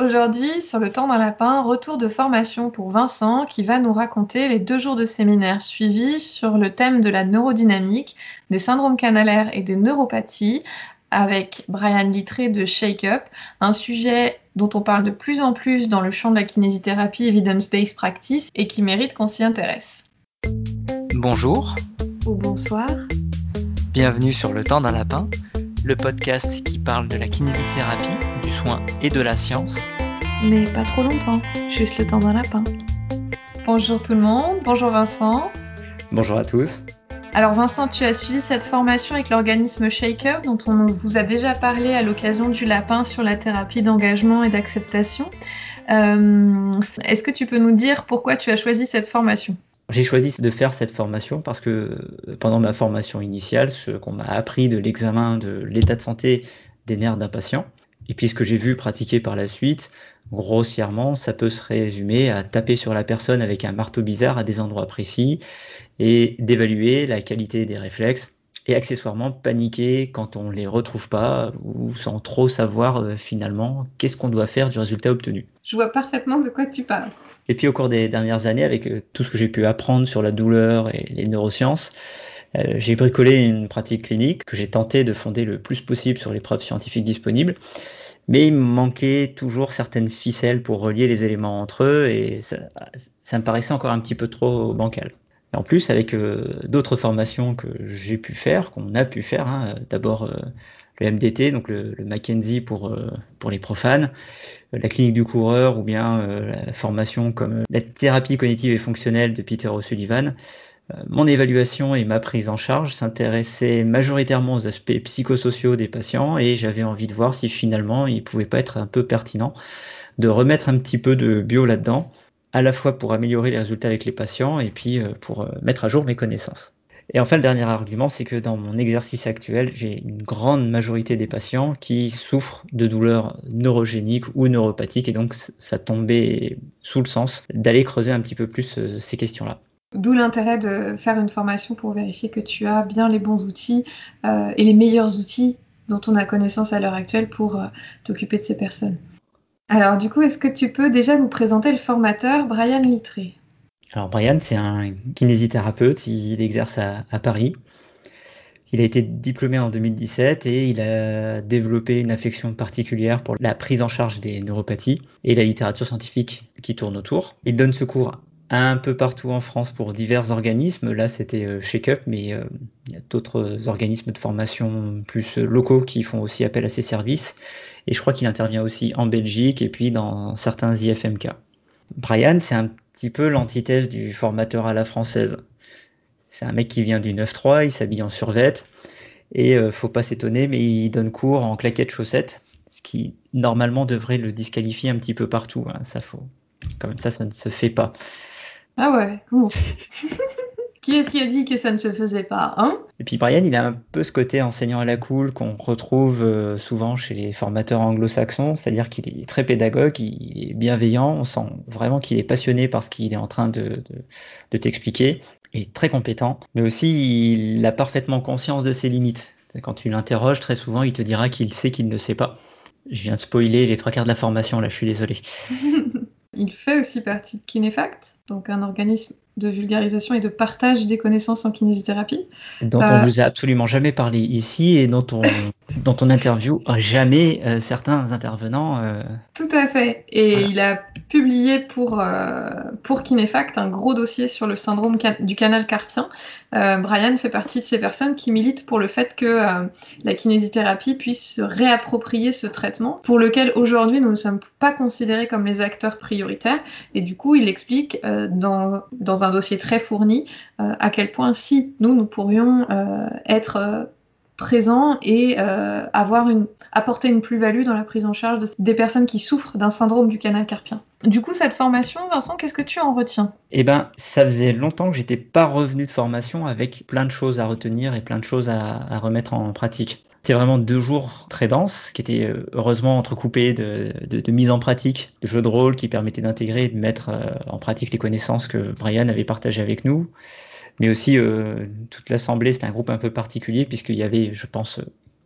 Aujourd'hui, sur le temps d'un lapin, retour de formation pour Vincent qui va nous raconter les deux jours de séminaire suivis sur le thème de la neurodynamique, des syndromes canalaires et des neuropathies avec Brian Littré de Shake Up, un sujet dont on parle de plus en plus dans le champ de la kinésithérapie evidence-based practice et qui mérite qu'on s'y intéresse. Bonjour. Ou bonsoir. Bienvenue sur Le temps d'un lapin, le podcast qui parle de la kinésithérapie, du soin et de la science. Mais pas trop longtemps, juste le temps d'un lapin. Bonjour tout le monde, bonjour Vincent. Bonjour à tous. Alors Vincent, tu as suivi cette formation avec l'organisme Shaker dont on vous a déjà parlé à l'occasion du lapin sur la thérapie d'engagement et d'acceptation. Euh, est-ce que tu peux nous dire pourquoi tu as choisi cette formation? J'ai choisi de faire cette formation parce que pendant ma formation initiale, ce qu'on m'a appris de l'examen de l'état de santé des nerfs d'un patient, et puis ce que j'ai vu pratiquer par la suite, grossièrement, ça peut se résumer à taper sur la personne avec un marteau bizarre à des endroits précis et d'évaluer la qualité des réflexes et accessoirement paniquer quand on ne les retrouve pas ou sans trop savoir euh, finalement qu'est-ce qu'on doit faire du résultat obtenu. Je vois parfaitement de quoi tu parles. Et puis au cours des dernières années, avec euh, tout ce que j'ai pu apprendre sur la douleur et les neurosciences, euh, j'ai bricolé une pratique clinique que j'ai tenté de fonder le plus possible sur les preuves scientifiques disponibles. Mais il manquait toujours certaines ficelles pour relier les éléments entre eux et ça, me paraissait encore un petit peu trop bancal. En plus, avec euh, d'autres formations que j'ai pu faire, qu'on a pu faire, hein, d'abord le MDT, donc le, le Mackenzie pour, pour les profanes, la clinique du coureur ou bien euh, la formation comme la thérapie cognitive et fonctionnelle de Peter O'Sullivan, euh, mon évaluation et ma prise en charge s'intéressaient majoritairement aux aspects psychosociaux des patients et j'avais envie de voir si finalement il pouvait pas être un peu pertinent de remettre un petit peu de bio là-dedans, à la fois pour améliorer les résultats avec les patients et puis euh, pour mettre à jour mes connaissances. Et enfin, le dernier argument, c'est que dans mon exercice actuel, j'ai une grande majorité des patients qui souffrent de douleurs neurogéniques ou neuropathiques, et donc ça tombait sous le sens d'aller creuser un petit peu plus euh, ces questions-là. D'où l'intérêt de faire une formation pour vérifier que tu as bien les bons outils euh, et les meilleurs outils dont on a connaissance à l'heure actuelle pour euh, t'occuper de ces personnes. Alors du coup, est-ce que tu peux déjà nous présenter le formateur Brian Littré? Alors Brian, c'est un kinésithérapeute, il exerce à, Paris. Il a été diplômé en 2017 et il a développé une affection particulière pour la prise en charge des neuropathies et la littérature scientifique qui tourne autour. Il donne ce cours un peu partout en France pour divers organismes. Là, c'était euh, Shake Up, mais euh, il y a d'autres organismes de formation plus locaux qui font aussi appel à ses services. Et je crois qu'il intervient aussi en Belgique et puis dans certains IFMK. Brian, c'est un petit peu l'antithèse du formateur à la française. C'est un mec qui vient du 9-3, il s'habille en survette, et euh, faut pas s'étonner, mais il donne cours en claquettes chaussettes, ce qui normalement devrait le disqualifier un petit peu partout. Hein. Ça faut, comme ça, ça ne se fait pas. Ah ouais, comment Qui est-ce qui a dit que ça ne se faisait pas hein? Et puis Brian, il a un peu ce côté enseignant à la cool qu'on retrouve euh, souvent chez les formateurs anglo-saxons, c'est-à-dire qu'il est très pédagogue, il est bienveillant, on sent vraiment qu'il est passionné par ce qu'il est en train de, de, t'expliquer, et très compétent, mais aussi il a parfaitement conscience de ses limites. Quand tu l'interroges, très souvent, il te dira qu'il sait qu'il ne sait pas. Je viens de spoiler les trois quarts de la formation, là, je suis désolé. il fait aussi partie de Kinefact, donc un organisme de vulgarisation et de partage des connaissances en kinésithérapie. Dont on ne euh, vous a absolument jamais parlé ici et dont on, dont on interview jamais euh, certains intervenants. Euh. Tout à fait. Et il a publié pour, pour Kinefact un gros dossier sur le syndrome du canal carpien. Brian fait partie de ces personnes qui militent pour le fait que la kinésithérapie puisse se réapproprier ce traitement, pour lequel aujourd'hui nous ne sommes pas considérés comme les acteurs prioritaires. Et du coup, il explique dans, dans un dossier très fourni euh, à quel point si nous, nous pourrions euh, être euh, présents et avoir une, apporter une plus-value dans la prise en charge des personnes qui souffrent d'un syndrome du canal carpien. Du coup, cette formation, Vincent, qu'est-ce que tu en retiens? Eh ben, ça faisait longtemps que j'étais pas revenu de formation avec plein de choses à retenir et plein de choses à remettre en pratique. C'était vraiment deux jours très denses, qui étaient euh, heureusement entrecoupés de, de, mise en pratique, de jeux de rôle qui permettaient d'intégrer et de mettre euh, en pratique les connaissances que Brian avait partagées avec nous. Mais aussi, euh, toute l'assemblée, c'était un groupe un peu particulier, puisqu'il y avait, je pense,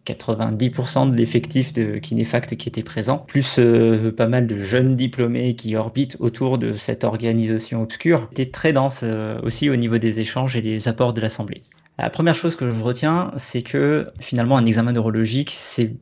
90% de l'effectif de Kinefact qui était présent, plus euh, pas mal de jeunes diplômés qui orbitent autour de cette organisation obscure, était très dense euh, aussi au niveau des échanges et des apports de l'Assemblée. La première chose que je retiens, c'est que finalement un examen neurologique, c'est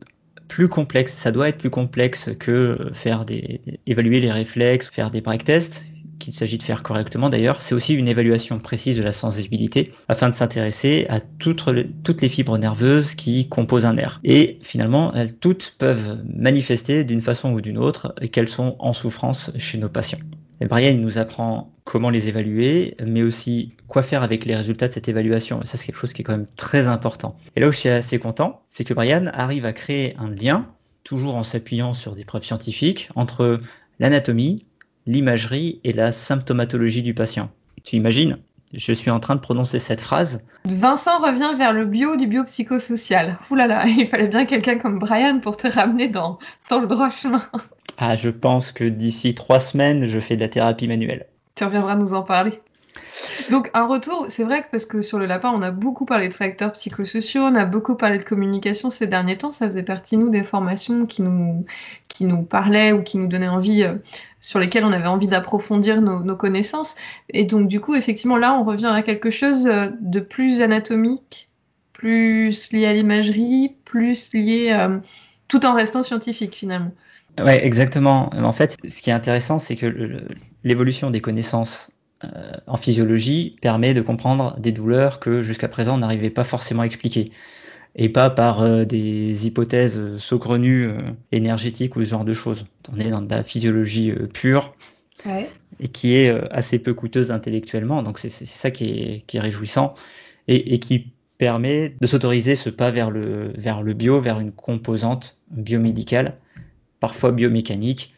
plus complexe, ça doit être plus complexe que faire des, évaluer les réflexes, faire des break tests, qu'il s'agit de faire correctement d'ailleurs, c'est aussi une évaluation précise de la sensibilité afin de s'intéresser à toutes, les fibres nerveuses qui composent un nerf. Et finalement, elles toutes peuvent manifester d'une façon ou d'une autre qu'elles sont en souffrance chez nos patients. Brian nous apprend comment les évaluer, mais aussi quoi faire avec les résultats de cette évaluation. Ça, c'est quelque chose qui est quand même très important. Et là où je suis assez content, c'est que Brian arrive à créer un lien, toujours en s'appuyant sur des preuves scientifiques, entre l'anatomie, l'imagerie et la symptomatologie du patient. Tu imagines je suis en train de prononcer cette phrase. Vincent revient vers le bio du biopsychosocial. Ouh là là, il fallait bien quelqu'un comme Brian pour te ramener dans, dans le droit chemin. Ah, je pense que d'ici trois semaines, je fais de la thérapie manuelle. Tu reviendras nous en parler. Donc un retour, c'est vrai que parce que sur le lapin, on a beaucoup parlé de facteurs psychosociaux, on a beaucoup parlé de communication ces derniers temps, ça faisait partie nous des formations qui nous qui nous parlaient ou qui nous donnaient envie, euh, sur lesquelles on avait envie d'approfondir nos, connaissances. Et donc du coup, effectivement, là, on revient à quelque chose euh, de plus anatomique, plus lié à l'imagerie, plus lié euh, tout en restant scientifique finalement. Ouais, exactement. En fait, ce qui est intéressant, c'est que l'évolution des connaissances en physiologie permet de comprendre des douleurs que jusqu'à présent on n'arrivait pas forcément à expliquer. Et pas par euh, des hypothèses saugrenues euh, énergétiques ou ce genre de choses. On est dans de la physiologie pure et qui est assez peu coûteuse intellectuellement. Donc c'est ça qui est, qui est réjouissant et, et, qui permet de s'autoriser ce pas vers le, vers le bio, vers une composante biomédicale, parfois biomécanique,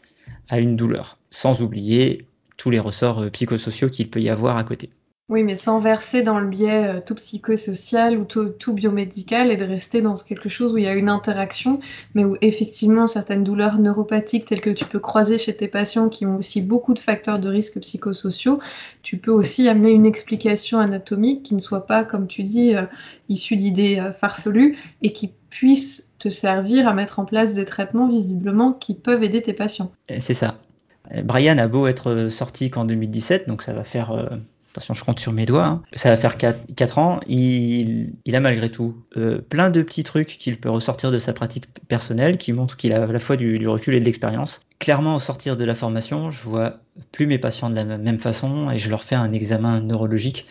à une douleur. Sans oublier tous les ressorts euh, psychosociaux qu'il peut y avoir à côté. Oui, mais sans verser dans le biais euh, tout psychosocial ou tout, biomédical et de rester dans quelque chose où il y a une interaction, mais où effectivement certaines douleurs neuropathiques telles que tu peux croiser chez tes patients qui ont aussi beaucoup de facteurs de risque psychosociaux, tu peux aussi amener une explication anatomique qui ne soit pas, comme tu dis, euh, issue d'idées farfelues et qui puisse te servir à mettre en place des traitements visiblement qui peuvent aider tes patients. C'est ça. Brian a beau être sorti qu'en 2017, donc ça va faire, euh, attention je compte sur mes doigts, hein, ça va faire 4, ans, il, a malgré tout euh, plein de petits trucs qu'il peut ressortir de sa pratique personnelle qui montrent qu'il a à la fois du, recul et de l'expérience. Clairement, au sortir de la formation, je vois plus mes patients de la même façon et je leur fais un examen neurologique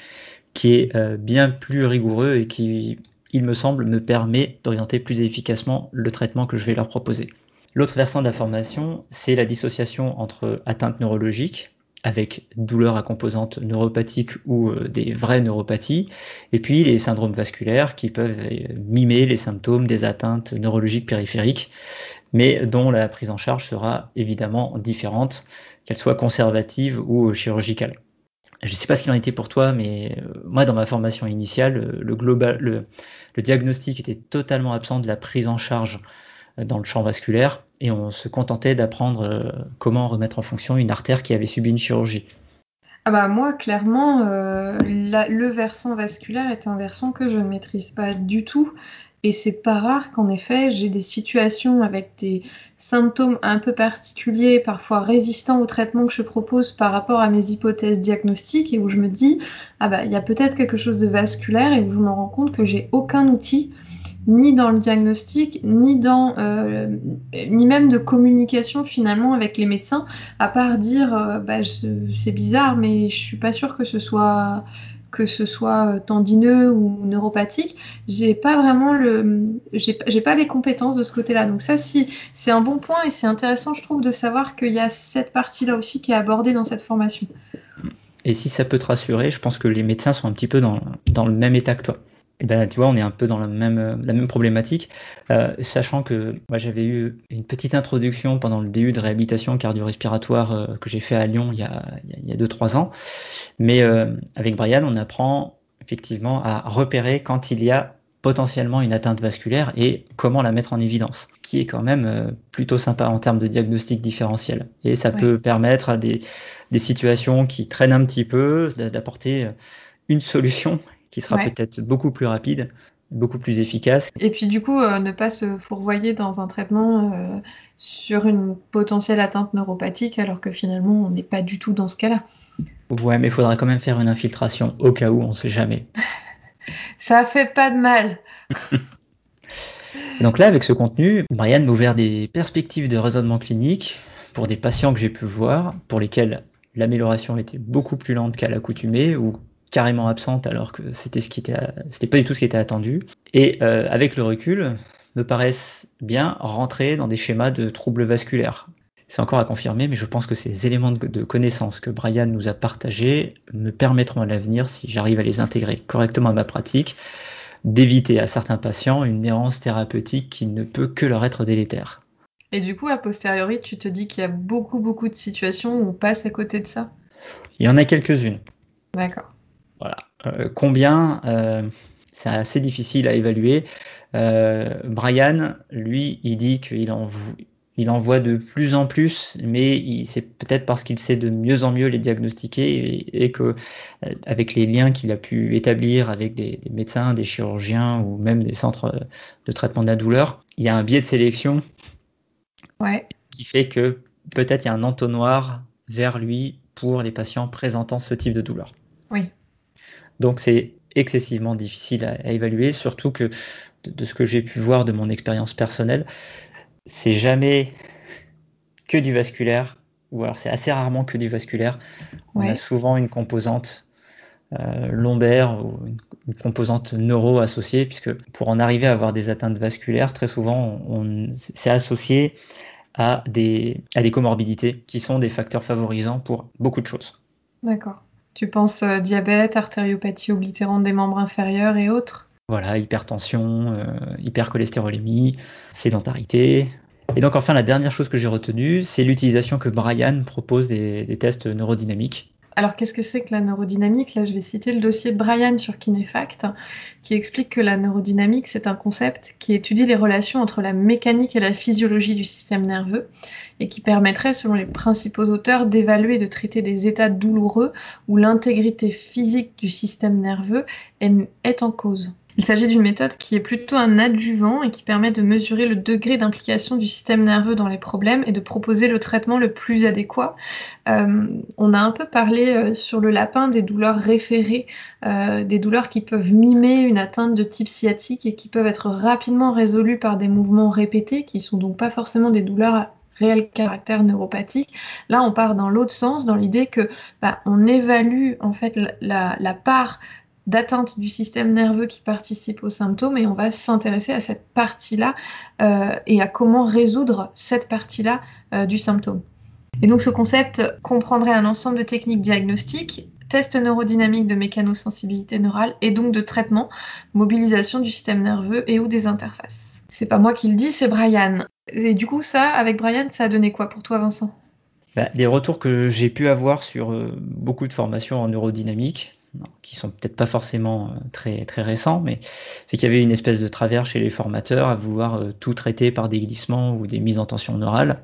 qui est euh, bien plus rigoureux et qui, il me semble, me permet d'orienter plus efficacement le traitement que je vais leur proposer. L'autre versant de la formation, c'est la dissociation entre atteinte neurologique, avec douleur à composante neuropathique ou euh, des vraies neuropathies, et puis les syndromes vasculaires qui peuvent euh, mimer les symptômes des atteintes neurologiques périphériques, mais dont la prise en charge sera évidemment différente, qu'elle soit conservative ou chirurgicale. Je ne sais pas ce qu'il en était pour toi, mais euh, moi, dans ma formation initiale, le diagnostic était totalement absent de la prise en charge dans le champ vasculaire et on se contentait d'apprendre euh, comment remettre en fonction une artère qui avait subi une chirurgie. Ah bah moi, clairement, euh, le versant vasculaire est un versant que je ne maîtrise pas du tout. Et c'est pas rare qu'en effet, j'ai des situations avec des symptômes un peu particuliers, parfois résistants au traitement que je propose par rapport à mes hypothèses diagnostiques, et où je me dis, ah bah, il y a peut-être quelque chose de vasculaire, et où je me rends compte que j'ai aucun outil ni dans le diagnostic, ni dans, euh, ni même de communication finalement avec les médecins, à part dire, euh, bah, c'est bizarre, mais je suis pas sûre que ce soit que ce soit tendineux ou neuropathique, j'ai pas vraiment le, j'ai pas les compétences de ce côté-là. Donc ça, si c'est un bon point et c'est intéressant, je trouve, de savoir qu'il y a cette partie-là aussi qui est abordée dans cette formation. Et si ça peut te rassurer, je pense que les médecins sont un petit peu dans, dans le même état que toi. Et ben, tu vois, on est un peu dans la même, la même problématique, euh, sachant que moi j'avais eu une petite introduction pendant le DU de réhabilitation cardio-respiratoire euh, que j'ai fait à Lyon il y a 2-3 ans. Mais euh, avec Brian, on apprend effectivement à repérer quand il y a potentiellement une atteinte vasculaire et comment la mettre en évidence, qui est quand même plutôt sympa en termes de diagnostic différentiel. Et ça peut permettre à des, des situations qui traînent un petit peu d'apporter une solution qui sera peut-être beaucoup plus rapide beaucoup plus efficace. Et puis du coup, euh, ne pas se fourvoyer dans un traitement euh, sur une potentielle atteinte neuropathique alors que finalement on n'est pas du tout dans ce cas-là. Ouais, mais il faudra quand même faire une infiltration au cas où, on ne sait jamais. Ça fait pas de mal. donc là, avec ce contenu, Brian m'a ouvert des perspectives de raisonnement clinique pour des patients que j'ai pu voir, pour lesquels l'amélioration était beaucoup plus lente qu'à l'accoutumée ou carrément absente alors que c'était ce qui était, c'était pas du tout ce qui était attendu. Et euh, avec le recul, me paraissent bien rentrer dans des schémas de troubles vasculaires. C'est encore à confirmer, mais je pense que ces éléments de, connaissance que Brian nous a partagés me permettront à l'avenir, si j'arrive à les intégrer correctement à ma pratique, d'éviter à certains patients une errance thérapeutique qui ne peut que leur être délétère. Et du coup, a posteriori, tu te dis qu'il y a beaucoup, beaucoup de situations où on passe à côté de ça? Il y en a quelques-unes. D'accord. Voilà. Euh, combien euh, C'est assez difficile à évaluer. Euh, Brian, lui, il dit qu'il en, il en voit de plus en plus, mais c'est peut-être parce qu'il sait de mieux en mieux les diagnostiquer et, que avec les liens qu'il a pu établir avec des, médecins, des chirurgiens ou même des centres de traitement de la douleur, il y a un biais de sélection qui fait que peut-être il y a un entonnoir vers lui pour les patients présentant ce type de douleur. Donc c'est excessivement difficile à, évaluer, surtout que de, ce que j'ai pu voir de mon expérience personnelle, c'est jamais que du vasculaire, ou alors c'est assez rarement que du vasculaire. On a souvent une composante euh, lombaire ou une, composante neuro associée, puisque pour en arriver à avoir des atteintes vasculaires, très souvent, c'est associé à des, à des comorbidités qui sont des facteurs favorisants pour beaucoup de choses. D'accord. Tu penses euh, diabète, artériopathie oblitérante des membres inférieurs et autres? Voilà, hypertension, euh, hypercholestérolémie, sédentarité. Et donc enfin, la dernière chose que j'ai retenue, c'est l'utilisation que Brian propose des tests neurodynamiques alors, qu'est-ce que c'est que la neurodynamique? Là, je vais citer le dossier de Brian sur Kinefact, qui explique que la neurodynamique, c'est un concept qui étudie les relations entre la mécanique et la physiologie du système nerveux, et qui permettrait, selon les principaux auteurs, d'évaluer et de traiter des états douloureux où l'intégrité physique du système nerveux est en cause. Il s'agit d'une méthode qui est plutôt un adjuvant et qui permet de mesurer le degré d'implication du système nerveux dans les problèmes et de proposer le traitement le plus adéquat. Euh, on a un peu parlé euh, sur le lapin des douleurs référées, euh, des douleurs qui peuvent mimer une atteinte de type sciatique et qui peuvent être rapidement résolues par des mouvements répétés, qui sont donc pas forcément des douleurs à réel caractère neuropathique. Là, on part dans l'autre sens, dans l'idée que bah, on évalue en fait la, la part d'atteinte du système nerveux qui participe aux symptômes et on va s'intéresser à cette partie-là euh, et à comment résoudre cette partie-là euh, du symptôme. Et donc ce concept comprendrait un ensemble de techniques diagnostiques, tests neurodynamiques de mécanosensibilité neurale et donc de traitement, mobilisation du système nerveux et ou des interfaces. C'est pas moi qui le dis, c'est Brian. Et du coup ça, avec Brian, ça a donné quoi pour toi Vincent? Bah, Les retours que j'ai pu avoir sur euh, beaucoup de formations en neurodynamique, qui sont peut-être pas forcément euh, très, très récents, mais c'est qu'il y avait une espèce de travers chez les formateurs à vouloir euh, tout traiter par des glissements ou des mises en tension neurale.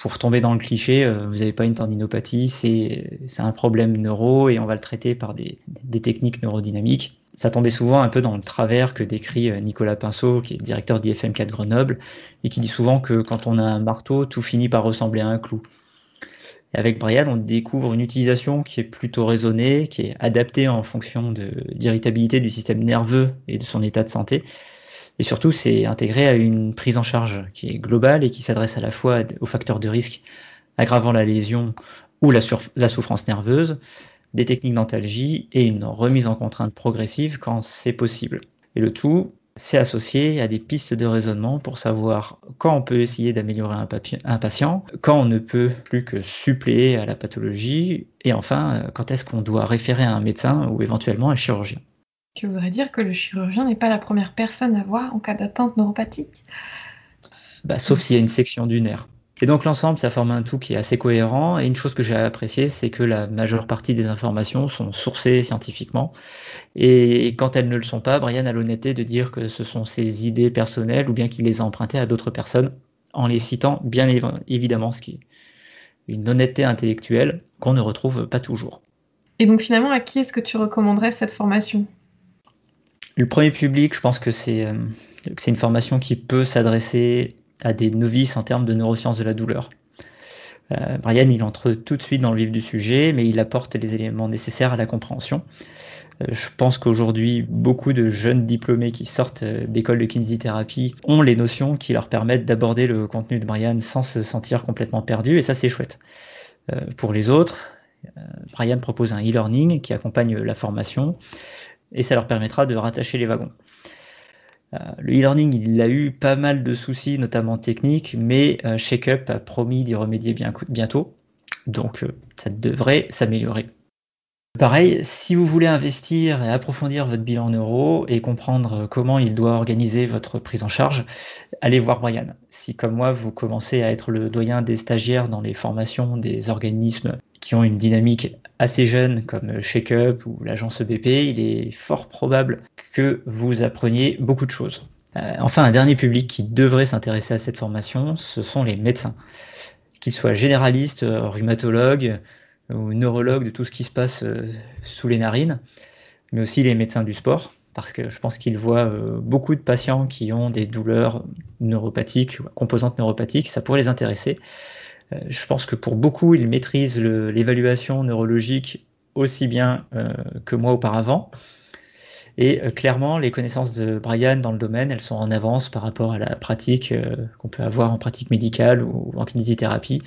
Pour tomber dans le cliché, euh, vous n'avez pas une tendinopathie, c'est un problème neuro et on va le traiter par des, des, techniques neurodynamiques. Ça tombait souvent un peu dans le travers que décrit Nicolas Pinceau, qui est directeur d'IFM4 Grenoble, et qui dit souvent que quand on a un marteau, tout finit par ressembler à un clou. Avec Brial, on découvre une utilisation qui est plutôt raisonnée, qui est adaptée en fonction de l'irritabilité du système nerveux et de son état de santé. Et surtout, c'est intégré à une prise en charge qui est globale et qui s'adresse à la fois aux facteurs de risque aggravant la lésion ou la, la souffrance nerveuse, des techniques d'antalgie et une remise en contrainte progressive quand c'est possible. Et le tout c'est associé à des pistes de raisonnement pour savoir quand on peut essayer d'améliorer un, patient, quand on ne peut plus que suppléer à la pathologie, et enfin, euh, quand est-ce qu'on doit référer à un médecin ou éventuellement un chirurgien. Tu voudrais dire que le chirurgien n'est pas la première personne à voir en cas d'atteinte neuropathique? Bah, Sauf s'il y a une section du nerf. Et donc l'ensemble, ça forme un tout qui est assez cohérent. Et une chose que j'ai appréciée, c'est que la majeure partie des informations sont sourcées scientifiquement. Et quand elles ne le sont pas, Brian a l'honnêteté de dire que ce sont ses idées personnelles ou bien qu'il les a empruntées à d'autres personnes en les citant bien évidemment, ce qui est une honnêteté intellectuelle qu'on ne retrouve pas toujours. Et donc finalement, à qui est-ce que tu recommanderais cette formation? Le premier public, je pense que c'est une formation qui peut s'adresser à des novices en termes de neurosciences de la douleur. Euh, Brian, il entre tout de suite dans le vif du sujet, mais il apporte les éléments nécessaires à la compréhension. Euh, je pense qu'aujourd'hui, beaucoup de jeunes diplômés qui sortent euh, d'école de kinésithérapie ont les notions qui leur permettent d'aborder le contenu de Brian sans se sentir complètement perdu, et ça c'est chouette. pour les autres, Brian propose un e-learning qui accompagne la formation, et ça leur permettra de rattacher les wagons. Euh, le e-learning, il a eu pas mal de soucis, notamment techniques, mais euh, ShakeUp a promis d'y remédier bientôt. Donc euh, ça devrait s'améliorer. Pareil, si vous voulez investir et approfondir votre bilan neuro et comprendre comment il doit organiser votre prise en charge, allez voir Brian. Si comme moi, vous commencez à être le doyen des stagiaires dans les formations des organismes qui ont une dynamique assez jeune comme ShakeUp ou l'agence EBP, il est fort probable que vous appreniez beaucoup de choses. Euh, enfin, un dernier public qui devrait s'intéresser à cette formation, ce sont les médecins. Qu'ils soient généralistes, rhumatologues, ou neurologues de tout ce qui se passe euh, sous les narines, mais aussi les médecins du sport, parce que je pense qu'ils voient euh, beaucoup de patients qui ont des douleurs neuropathiques, composantes neuropathiques, ça pourrait les intéresser. Euh, je pense que pour beaucoup, ils maîtrisent l'évaluation neurologique aussi bien que moi auparavant. Et clairement, les connaissances de Brian dans le domaine, elles sont en avance par rapport à la pratique qu'on peut avoir en pratique médicale ou en kinésithérapie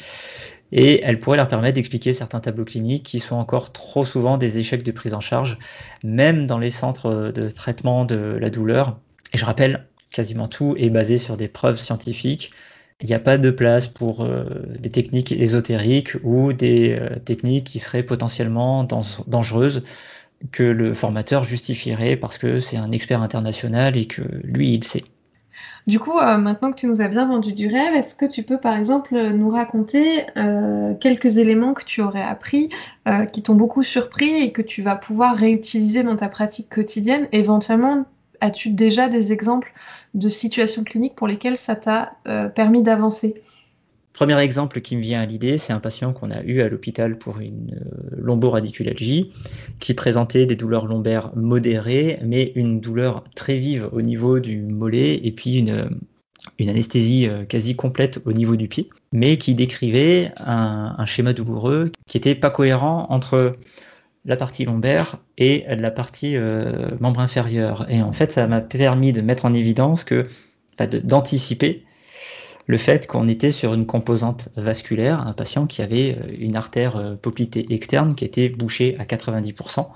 et elle pourrait leur permettre d'expliquer certains tableaux cliniques qui sont encore trop souvent des échecs de prise en charge, même dans les centres de traitement de la douleur. Et je rappelle, quasiment tout est basé sur des preuves scientifiques. Il n'y a pas de place pour euh, des techniques ésotériques ou des euh, techniques qui seraient potentiellement dangereuses que le formateur justifierait parce que c'est un expert international et que lui, il sait. Du coup, euh, maintenant que tu nous as bien vendu du rêve, est-ce que tu peux par exemple nous raconter quelques éléments que tu aurais appris, qui t'ont beaucoup surpris et que tu vas pouvoir réutiliser dans ta pratique quotidienne? Éventuellement, as-tu déjà des exemples de situations cliniques pour lesquelles ça t'a permis d'avancer. Premier exemple qui me vient à l'idée, c'est un patient qu'on a eu à l'hôpital pour une euh, lomboradiculalgie qui présentait des douleurs lombaires modérées, mais une douleur très vive au niveau du mollet et puis une, anesthésie euh, quasi complète au niveau du pied, mais qui décrivait un, schéma douloureux qui n'était pas cohérent entre la partie lombaire et la partie euh, membre inférieur. Et en fait, ça m'a permis de mettre en évidence que, d'anticiper le fait qu'on était sur une composante vasculaire, un patient qui avait euh, une artère euh, poplitée externe qui était bouchée à 90%.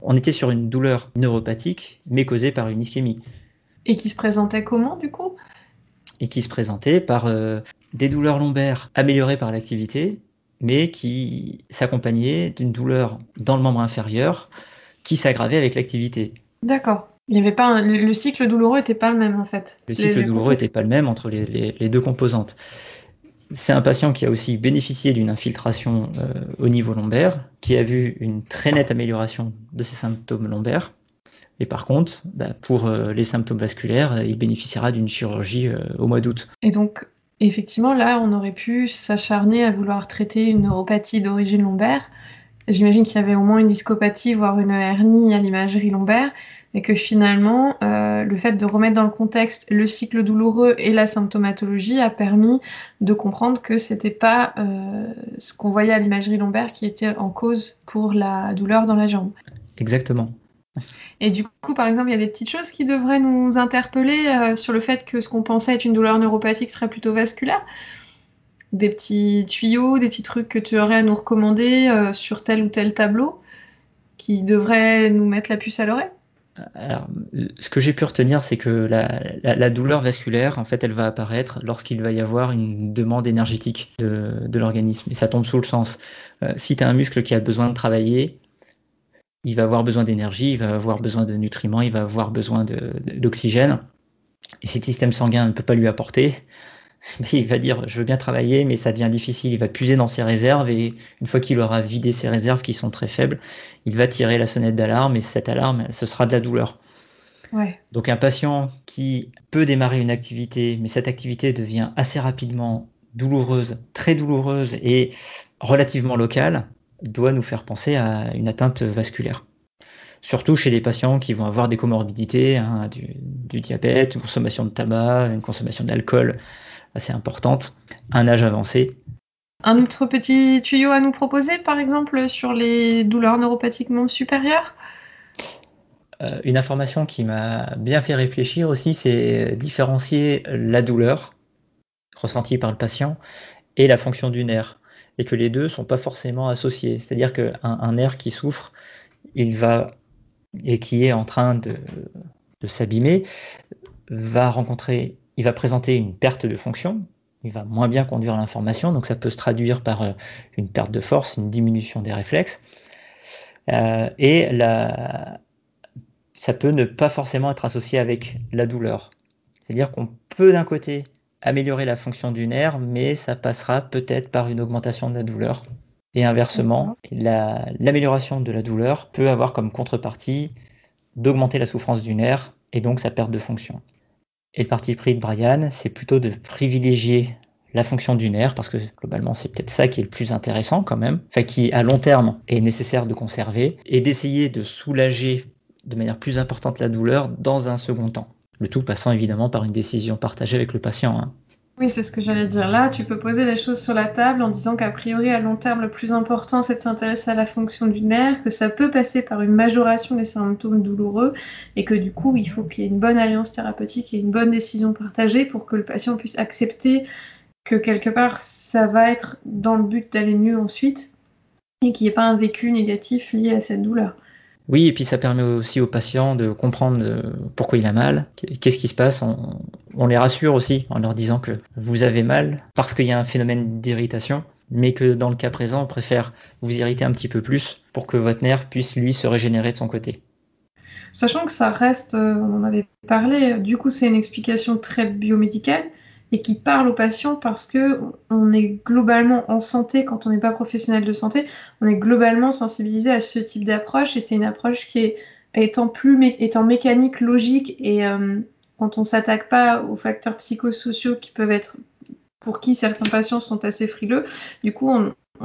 On était sur une douleur neuropathique, mais causée par une ischémie. Et qui se présentait comment du coup? Et qui se présentait par euh, des douleurs lombaires améliorées par l'activité, mais qui s'accompagnaient d'une douleur dans le membre inférieur qui s'aggravait avec l'activité. D'accord. Il y avait pas le, cycle douloureux n'était pas le même en fait. Le cycle douloureux n'était pas le même entre les, deux composantes. C'est un patient qui a aussi bénéficié d'une infiltration euh, au niveau lombaire, qui a vu une très nette amélioration de ses symptômes lombaires. Et par contre, bah, pour euh, les symptômes vasculaires, il bénéficiera d'une chirurgie euh, au mois d'août. Et donc, effectivement, là, on aurait pu s'acharner à vouloir traiter une neuropathie d'origine lombaire. J'imagine qu'il y avait au moins une discopathie, voire une hernie à l'imagerie lombaire et que finalement, euh, le fait de remettre dans le contexte le cycle douloureux et la symptomatologie a permis de comprendre que c'était pas euh, ce qu'on voyait à l'imagerie lombaire qui était en cause pour la douleur dans la jambe. Exactement. Et du coup, par exemple, il y a des petites choses qui devraient nous interpeller euh, sur le fait que ce qu'on pensait être une douleur neuropathique serait plutôt vasculaire. Des petits tuyaux, des petits trucs que tu aurais à nous recommander sur tel ou tel tableau qui devraient nous mettre la puce à l'oreille alors, ce que j'ai pu retenir, c'est que la, douleur vasculaire, en fait, elle va apparaître lorsqu'il va y avoir une demande énergétique de, l'organisme. Et ça tombe sous le sens. Euh, si tu as un muscle qui a besoin de travailler, il va avoir besoin d'énergie, il va avoir besoin de nutriments, il va avoir besoin d'oxygène. Et si le système sanguin ne peut pas lui apporter, il va dire je veux bien travailler, mais ça devient difficile. Il va puiser dans ses réserves et une fois qu'il aura vidé ses réserves qui sont très faibles, il va tirer la sonnette d'alarme et cette alarme, ce sera de la douleur. Donc un patient qui peut démarrer une activité, mais cette activité devient assez rapidement douloureuse, très douloureuse et relativement locale, doit nous faire penser à une atteinte vasculaire. surtout chez des patients qui vont avoir des comorbidités, hein, du, diabète, une consommation de tabac, une consommation d'alcool assez importante, un âge avancé. Un autre petit tuyau à nous proposer, par exemple, sur les douleurs neuropathiques non supérieures? Euh, Une information qui m'a bien fait réfléchir aussi, c'est différencier la douleur ressentie par le patient et la fonction du nerf, et que les deux ne sont pas forcément associés. C'est-à-dire qu'un un nerf qui souffre, il va et qui est en train de, s'abîmer, va rencontrer, il va présenter une perte de fonction, il va moins bien conduire l'information, donc ça peut se traduire par euh, une perte de force, une diminution des réflexes. Euh, et ça peut ne pas forcément être associé avec la douleur. C'est-à-dire qu'on peut d'un côté améliorer la fonction du nerf, mais ça passera peut-être par une augmentation de la douleur. Et inversement, l'amélioration de la douleur peut avoir comme contrepartie d'augmenter la souffrance du nerf et donc sa perte de fonction. Et le parti pris de Brian, c'est plutôt de privilégier la fonction du nerf, parce que globalement c'est peut-être ça qui est le plus intéressant quand même, enfin qui à long terme est nécessaire de conserver, et d'essayer de soulager de manière plus importante la douleur dans un second temps. Le tout passant évidemment par une décision partagée avec le patient. Hein. Oui, c'est ce que j'allais dire. Là, tu peux poser les choses sur la table en disant qu'a priori, à long terme, le plus important, c'est de s'intéresser à la fonction du nerf, que ça peut passer par une majoration des symptômes douloureux, et que du coup, il faut qu'il y ait une bonne alliance thérapeutique et une bonne décision partagée pour que le patient puisse accepter que quelque part, ça va être dans le but d'aller mieux ensuite, et qu'il n'y ait pas un vécu négatif lié à cette douleur. Oui, et puis ça permet aussi aux patients de comprendre euh, pourquoi il a mal, qu'est-ce qui se passe. On, les rassure aussi en leur disant que vous avez mal parce qu'il y a un phénomène d'irritation, mais que dans le cas présent, on préfère vous irriter un petit peu plus pour que votre nerf puisse lui se régénérer de son côté. Sachant que ça reste, euh, on en avait parlé, du coup c'est une explication très biomédicale, et qui parle aux patients parce que on est globalement en santé quand on n'est pas professionnel de santé, on est globalement sensibilisé à ce type d'approche et c'est une approche qui est étant plus étant mécanique, logique et euh, quand on s'attaque pas aux facteurs psychosociaux qui peuvent être pour qui certains patients sont assez frileux, du coup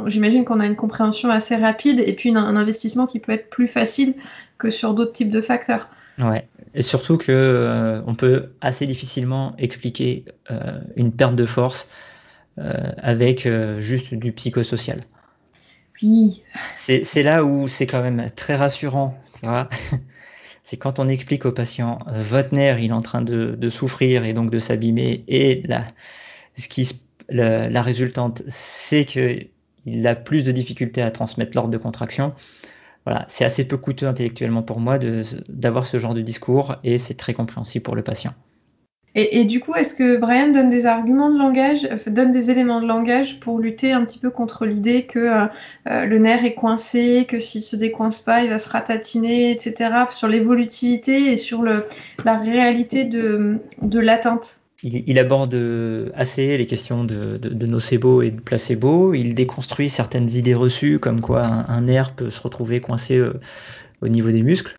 j'imagine qu'on a une compréhension assez rapide et puis un investissement qui peut être plus facile que sur d'autres types de facteurs. Ouais. Et surtout que euh, on peut assez difficilement expliquer euh, une perte de force euh, avec juste du psychosocial. Oui. C'est là où c'est quand même très rassurant. c'est quand on explique au patient votre nerf il est en train de, souffrir et donc de s'abîmer et la, ce qui, la, la résultante c'est qu'il a plus de difficultés à transmettre l'ordre de contraction voilà, c'est assez peu coûteux intellectuellement pour moi d'avoir ce genre de discours et c'est très compréhensible pour le patient. Et, du coup, est-ce que Brian donne des arguments de langage, euh, donne des éléments de langage pour lutter un petit peu contre l'idée que euh, euh, le nerf est coincé, que s'il se décoince pas, il va se ratatiner, etc., sur l'évolutivité et sur la réalité de l'atteinte? Il, aborde assez les questions de, nocebo et de placebo. Il déconstruit certaines idées reçues, comme quoi un, nerf peut se retrouver coincé euh, au niveau des muscles,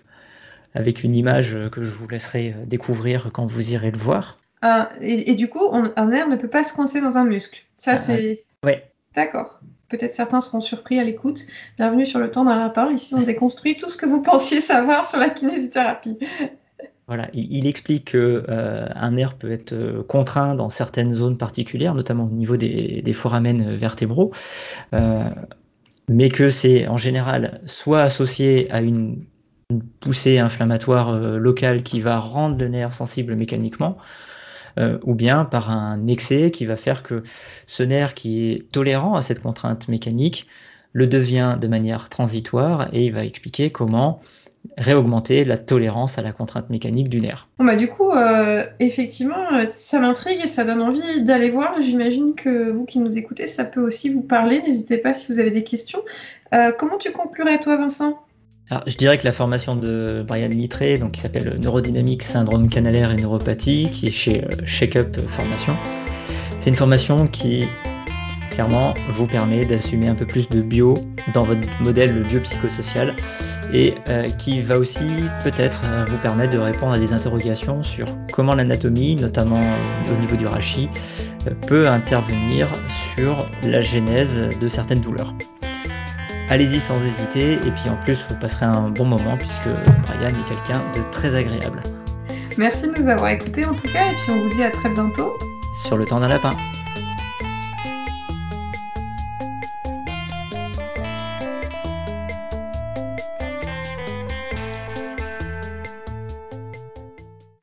avec une image que je vous laisserai découvrir quand vous irez le voir. Ah, et, du coup, un nerf ne peut pas se coincer dans un muscle. Ça, ah, c'est. Ouais. D'accord. Peut-être certains seront surpris à l'écoute. Bienvenue sur le temps d'un rapport. Ici, on déconstruit tout ce que vous pensiez savoir sur la kinésithérapie. Voilà, il, explique qu'un euh, nerf peut être euh, contraint dans certaines zones particulières, notamment au niveau des, foramen vertébraux, euh, mais que c'est en général soit associé à une, poussée inflammatoire locale qui va rendre le nerf sensible mécaniquement, ou bien par un excès qui va faire que ce nerf qui est tolérant à cette contrainte mécanique le devient de manière transitoire et il va expliquer comment réaugmenter la tolérance à la contrainte mécanique du nerf. Bon bah du coup, euh, effectivement, euh, ça m'intrigue et ça donne envie d'aller voir. J'imagine que vous qui nous écoutez, ça peut aussi vous parler. N'hésitez pas si vous avez des questions. Euh, comment tu conclurais toi, Vincent? Je dirais que la formation de Brian Littré, donc qui s'appelle Neurodynamique, syndrome canalaire et neuropathie, qui est chez Shake Up Formation, c'est une formation qui clairement vous permet d'assumer un peu plus de bio dans votre modèle biopsychosocial et euh, qui va aussi peut-être euh, vous permettre de répondre à des interrogations sur comment l'anatomie, notamment au niveau du rachis, euh, peut intervenir sur la genèse de certaines douleurs. allez-y sans hésiter. Et puis en plus, vous passerez un bon moment puisque Brian est quelqu'un de très agréable. Merci de nous avoir écoutés en tout cas, et puis on vous dit à très bientôt. Sur le temps d'un lapin.